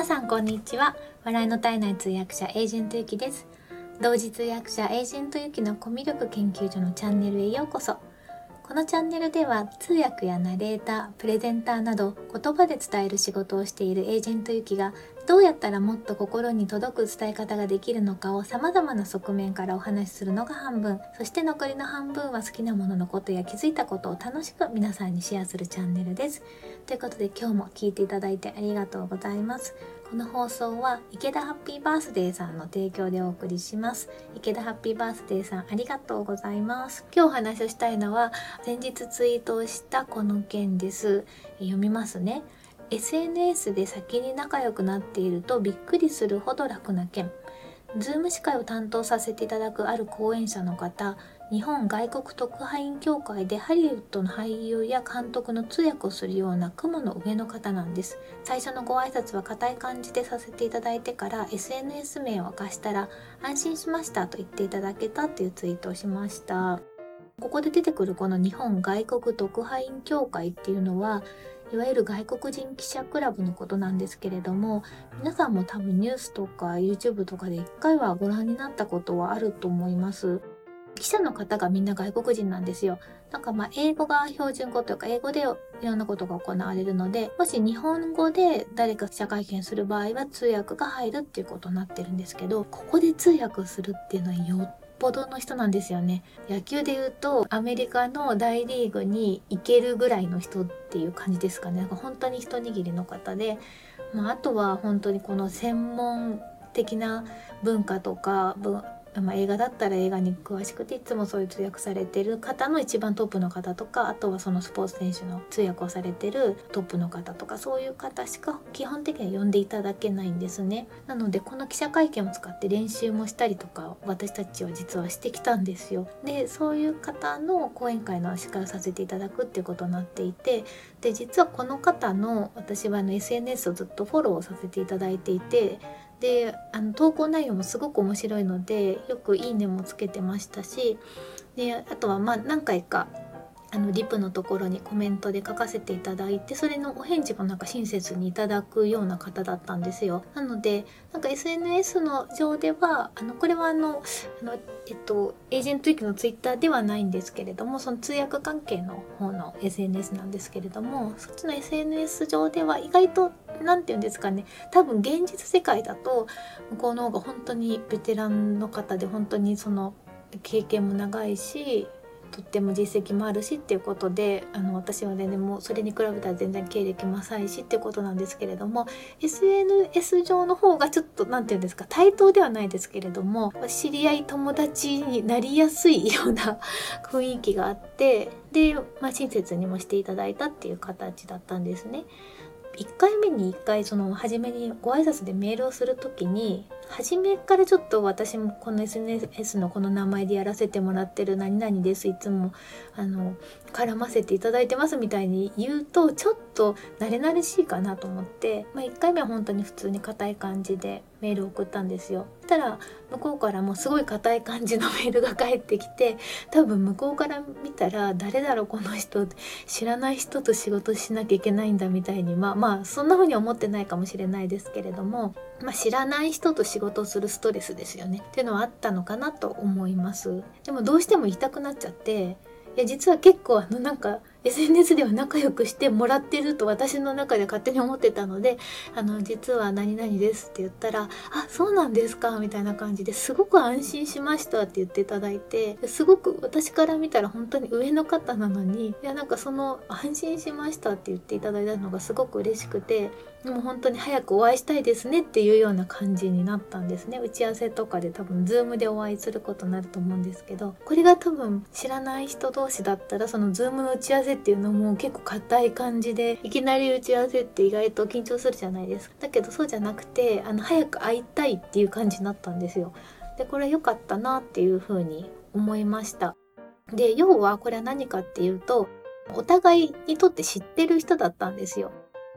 皆さんこんにちは。笑いの絶えない通訳者エージェントゆきです。同時通訳者エージェントゆきのコミュ力研究所のチャンネルへようこそ。このチャンネルでは通訳やナレーター、プレゼンターなど言葉で伝える仕事をしているエージェントゆきがどうやったらもっと心に届く伝え方ができるのかを様々な側面からお話しするのが半分、そして残りの半分は好きなもののことや気づいたことを楽しく皆さんにシェアするチャンネルです。ということで今日も聞いていただいてありがとうございます。この放送は池田ハッピーバースデーさんの提供でお送りします。池田ハッピーバースデーさんありがとうございます。今日お話をしたいのは先日ツイートをしたこの件です。読みますね。SNS で先に仲良くなっているとびっくりするほど楽な件。ズーム司会を担当させていただくある講演者の方、日本外国特派員協会でハリウッドの俳優や監督の通訳をするような雲の上の方なんです最初のご挨拶は固い感じでさせていただいてから SNS 名を明かしたら安心しましたと言っていただけたっていうツイートをしましたここで出てくるこの日本外国特派員協会っていうのはいわゆる外国人記者クラブのことなんですけれども皆さんも多分ニュースとか YouTube とかで一回はご覧になったことはあると思います記者の方がみんな外国人なんですよ。なんかまあ英語が標準語というか英語でいろんなことが行われるので、もし日本語で誰か記者会見する場合は通訳が入るっていうことになってるんですけど、ここで通訳するっていうのはよっぽどの人なんですよね。野球で言うとアメリカの大リーグに行けるぐらいの人っていう感じですかね。なんか本当に一握りの方で、まあ、あとは本当にこの専門的な文化とかまあ、映画だったら映画に詳しくていつもそういう通訳されてる方の一番トップの方とかあとはそのスポーツ選手の通訳をされてるトップの方とかそういう方しか基本的には呼んでいただけないんですね。なのでこの記者会見を使って練習もしたりとか私たちは実はしてきたんですよ。でそういう方の講演会の司会をさせていただくっていうことになっていてで実はこの方の私はあの SNS をずっとフォローさせていただいていてであの投稿内容もすごく面白いのでよく「いいね」もつけてましたしであとはまあ何回かあのリプのところにコメントで書かせていただいてそれのお返事もなんか親切にいただくような方だったんですよ。なのでなんか SNS の上ではあのこれはあのあのえっとエージェント域のツイッターではないんですけれどもその通訳関係の方の SNS なんですけれどもそっちの SNS 上では意外と何て言うんですかね多分現実世界だと向こうの方が本当にベテランの方で本当にその経験も長いしとっても実績もあるしっていうことであの私はねでもそれに比べたら全然経歴も浅いしっていうことなんですけれども SNS 上の方がちょっと何て言うんですか対等ではないですけれども知り合い友達になりやすいような 雰囲気があってで、まあ、親切にもしていただいたっていう形だったんですね。1回目に1回その初めにご挨拶でメールをする時に初めからちょっと私もこの SNS のこの名前でやらせてもらってる何々ですいつもあの絡ませていただいてますみたいに言うとちょっと慣れ慣れしいかなと思って、まあ、1回目は本当に普通に硬い感じでメール送ったんですよ。したら向こうからもうすごい硬い感じのメールが返ってきて多分向こうから見たら誰だろうこの人知らない人と仕事しなきゃいけないんだみたいにまあまあそんな風に思ってないかもしれないですけれども、まあ、知らない人と仕事をするストレスですよねっていうのはあったのかなと思います。でもどうしても言いたくなっちゃっていや実は結構あのなんか SNS では仲良くしてもらってると私の中で勝手に思ってたので「あの実は何々です」って言ったら「あそうなんですか」みたいな感じですごく安心しましたって言っていただいてすごく私から見たら本当に上の方なのにいやなんかその「安心しました」って言っていただいたのがすごく嬉しくてでも本当に早くお会いしたいですねっていうような感じになったんですね。打ち合わせとかで多分 Zoom でお会いすることになると思うんですけどこれが多分知らない人同士だったらその Zoom の打ち合わせっていうのも結構硬い感じでいきなり打ち合わせって意外と緊張するじゃないですか。だけどそうじゃなくてあの早く会いたいっていう感じになったんですよ。でこれ良かったなっていうふうに思いました。で要はこれは何かっていうとお互いにとって知ってる人だったんですよ。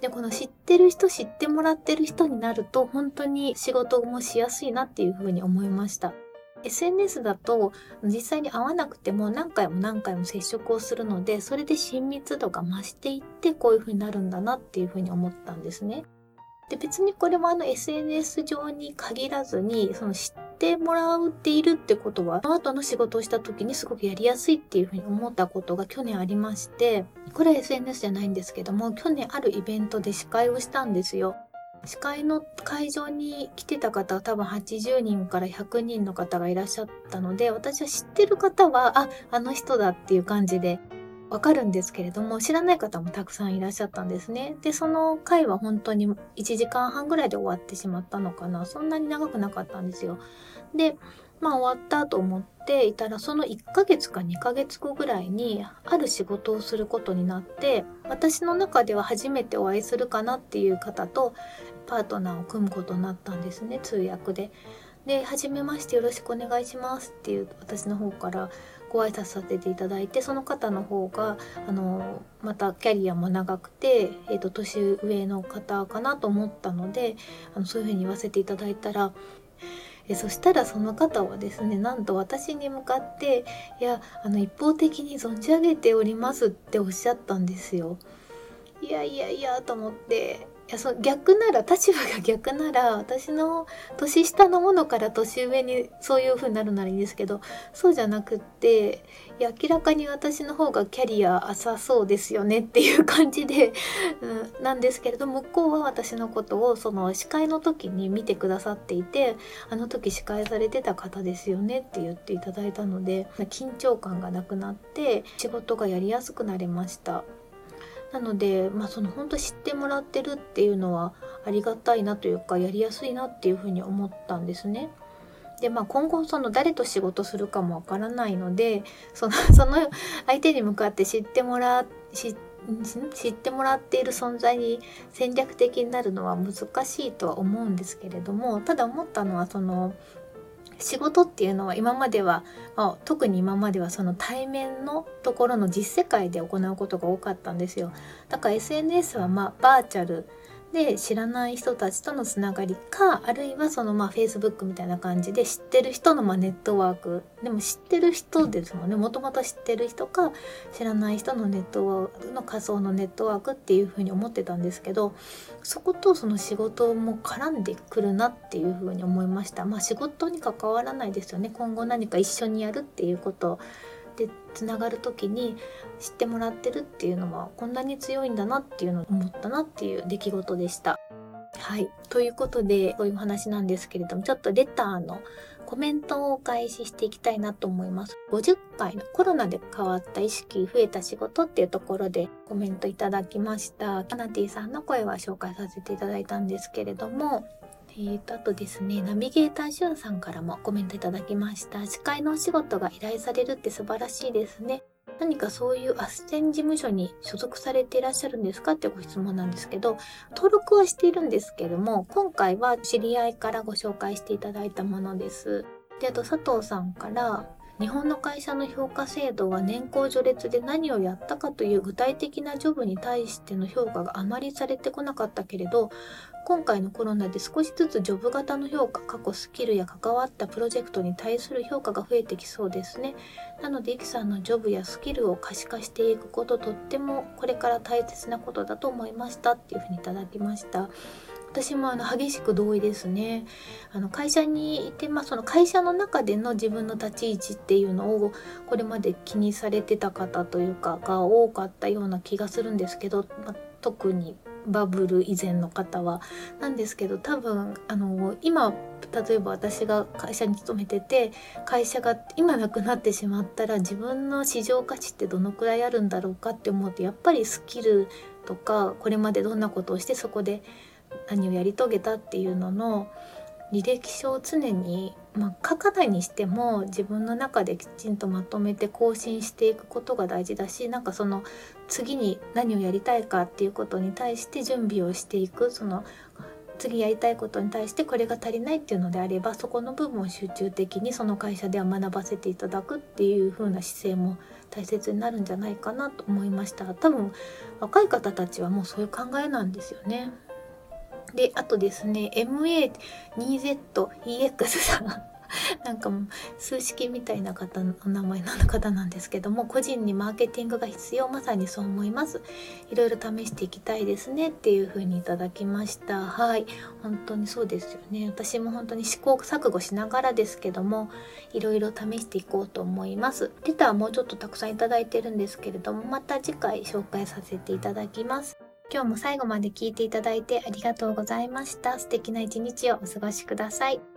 でこの知ってる人知ってもらってる人になると本当に仕事もしやすいなっていうふうに思いました。SNS だと実際に会わなくても何回も何回も接触をするのでそれで親密度が増していってこういう風になるんだなっていう風に思ったんですね。で別にこれもあの SNS 上に限らずにその知ってもらっているってことはその後の仕事をした時にすごくやりやすいっていうふうに思ったことが去年ありましてこれは SNS じゃないんですけども去年あるイベントで司会をしたんですよ。司会の会場に来てた方は多分80人から100人の方がいらっしゃったので私は知ってる方はああの人だっていう感じでわかるんですけれども知らない方もたくさんいらっしゃったんですね。でその回は本当に1時間半ぐらいで終わってしまったのかなそんなに長くなかったんですよ。でまあ終わったと思っていたらその1ヶ月か2ヶ月後ぐらいにある仕事をすることになって私の中では初めてお会いするかなっていう方とパートナーを組むことになったんですね通訳で。で「初めましてよろしくお願いします」っていう私の方からご挨拶させていただいてその方の方があのまたキャリアも長くて、えーと、年上の方かなと思ったのであのそういうふうに言わせていただいたらえそしたらその方はですねなんと私に向かって「いやあの一方的に存じ上げております」っておっしゃったんですよ。いやいやいやと思っていやそ逆なら立場が逆なら私の年下のものから年上にそういう風になるならいいんですけどそうじゃなくって明らかに私の方がキャリア浅そうですよねっていう感じで、うん、なんですけれど向こうは私のことをその司会の時に見てくださっていてあの時司会されてた方ですよねって言っていただいたので緊張感がなくなって仕事がやりやすくなりました。なので、まあ、その本当知ってもらってるっていうのはありがたいなというかやりやすいなっていうふうに思ったんですね。でまあ今後その誰と仕事するかもわからないのでその その相手に向かって知ってもら知知ってもらっている存在に戦略的になるのは難しいとは思うんですけれどもただ思ったのはその仕事っていうのは今までは、あ、特に今まではその対面のところの実世界で行うことが多かったんですよ。だから SNS はまあバーチャルで知らない人たちとのつながりかあるいはそのまあ Facebook みたいな感じで知ってる人のまあネットワーク。でも知ってる人ですもんね。もともと知ってる人か知らない人のネットワークの仮想のネットワークっていうふうに思ってたんですけどそことその仕事も絡んでくるなっていうふうに思いました。まあ仕事に関わらないですよね。今後何か一緒にやるっていうこと。でつながる時に知ってもらってるっていうのはこんなに強いんだなっていうのを思ったなっていう出来事でした。はい。ということで、そういう話なんですけれども、ちょっとレターのコメントをお返ししていきたいなと思います。50回のコロナで変わった意識、増えた仕事っていうところでコメントいただきました。カナティさんの声は紹介させていただいたんですけれども、えーと、あとですね、ナビゲーターしゅんさんからもコメントいただきました。司会のお仕事が依頼されるって素晴らしいですね。何かそういう斡旋事務所に所属されていらっしゃるんですかってご質問なんですけど、登録はしているんですけども、今回は知り合いからご紹介していただいたものです。で、あと佐藤さんから、日本の会社の評価制度は年功序列で何をやったかという具体的なジョブに対しての評価があまりされてこなかったけれど今回のコロナで少しずつジョブ型の評価、過去スキルや関わったプロジェクトに対する評価が増えてきそうですね。なので、イキさんのジョブやスキルを可視化していくこと、とってもこれから大切なことだと思いましたっていうふうにいただきました。私もあの激しく同意ですね。あの会社にいて、まあ、その会社の中での自分の立ち位置っていうのをこれまで気にされてた方というかが多かったような気がするんですけど、まあ、特にバブル以前の方はなんですけど多分あの今例えば私が会社に勤めてて会社が今なくなってしまったら自分の市場価値ってどのくらいあるんだろうかって思うとやっぱりスキルとかこれまでどんなことをしてそこで何をやり遂げたっていうのの履歴書を常に、まあ、書かないにしても自分の中できちんとまとめて更新していくことが大事だしなんかその次に何をやりたいかっていうことに対して準備をしていくその次やりたいことに対してこれが足りないっていうのであればそこの部分を集中的にその会社では学ばせていただくっていう風な姿勢も大切になるんじゃないかなと思いました多分若い方たちはもうそういう考えなんですよね。で、あとですね、MA2ZEX さん。なんかもう数式みたいな方のお名前の方なんですけども個人にマーケティングが必要まさにそう思います。いろいろ試していきたいですねっていう風にいただきました。はい。本当にそうですよね。私も本当に試行錯誤しながらですけどもいろいろ試していこうと思います。レターもうちょっとたくさんいただいてるんですけれどもまた次回紹介させていただきます。今日も最後まで聞いていただいてありがとうございました。素敵な一日をお過ごしください。